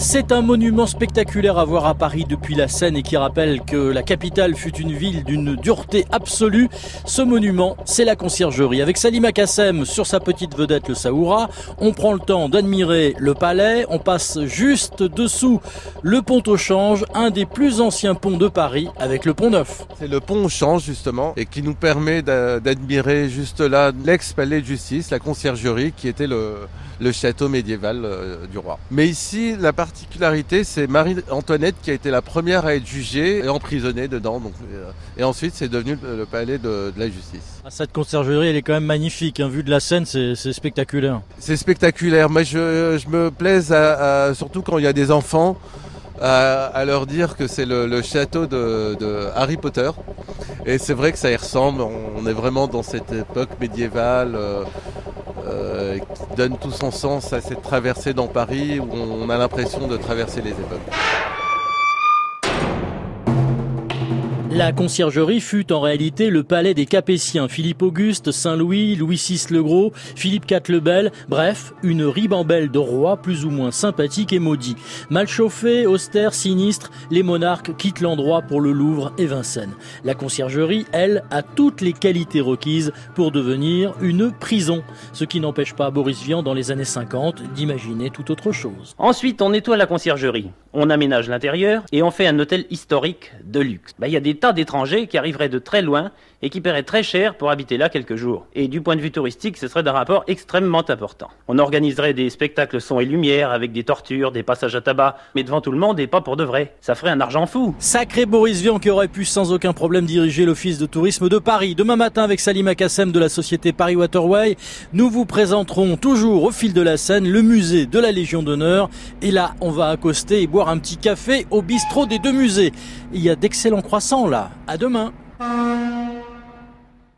C'est un monument spectaculaire à voir à Paris depuis la Seine et qui rappelle que la capitale fut une ville d'une dureté absolue. Ce monument, c'est la conciergerie. Avec Salima Kassem sur sa petite vedette le Saoura, on prend le temps d'admirer le palais, on passe juste dessous le pont au change, un des plus anciens ponts de Paris avec le pont neuf. C'est le pont au change justement et qui nous permet d'admirer juste là l'ex-palais de justice, la conciergerie qui était le, le château médiéval euh, du roi. Mais ici, la particularité, c'est Marie-Antoinette qui a été la première à être jugée et emprisonnée dedans. Donc, euh, et ensuite, c'est devenu le, palais de, la justice. Ah, cette conciergerie, elle est quand même magnifique. Hein. Vu de la scène, c'est spectaculaire. C'est spectaculaire. Moi, je, je me plaise, à, surtout quand il y a des enfants, à, leur dire que c'est le, château de, de, Harry Potter. Et c'est vrai que ça y ressemble. On est vraiment dans cette époque médiévale. Euh, euh, qui donne tout son sens à cette traversée dans Paris où on a l'impression de traverser les époques. La conciergerie fut en réalité le palais des Capétiens, Philippe Auguste, Saint-Louis, Louis VI le Gros, Philippe IV le Bel, bref, une ribambelle de rois plus ou moins sympathiques et maudits. Mal chauffés, austères, sinistres, les monarques quittent l'endroit pour le Louvre et Vincennes. La conciergerie, elle, a toutes les qualités requises pour devenir une prison, ce qui n'empêche pas Boris Vian dans les années 50 d'imaginer tout autre chose. Ensuite, on nettoie la conciergerie, on aménage l'intérieur et on fait un hôtel historique de luxe. Bah, d'étrangers qui arriveraient de très loin et qui paieraient très cher pour habiter là quelques jours. Et du point de vue touristique, ce serait d'un rapport extrêmement important. On organiserait des spectacles son et lumière avec des tortures, des passages à tabac, mais devant tout le monde et pas pour de vrai. Ça ferait un argent fou. Sacré Boris Vian qui aurait pu sans aucun problème diriger l'office de tourisme de Paris. Demain matin avec Salima Kassem de la société Paris Waterway, nous vous présenterons toujours au fil de la scène le musée de la Légion d'honneur. Et là, on va accoster et boire un petit café au bistrot des deux musées. Il y a d'excellents croissants là. À demain.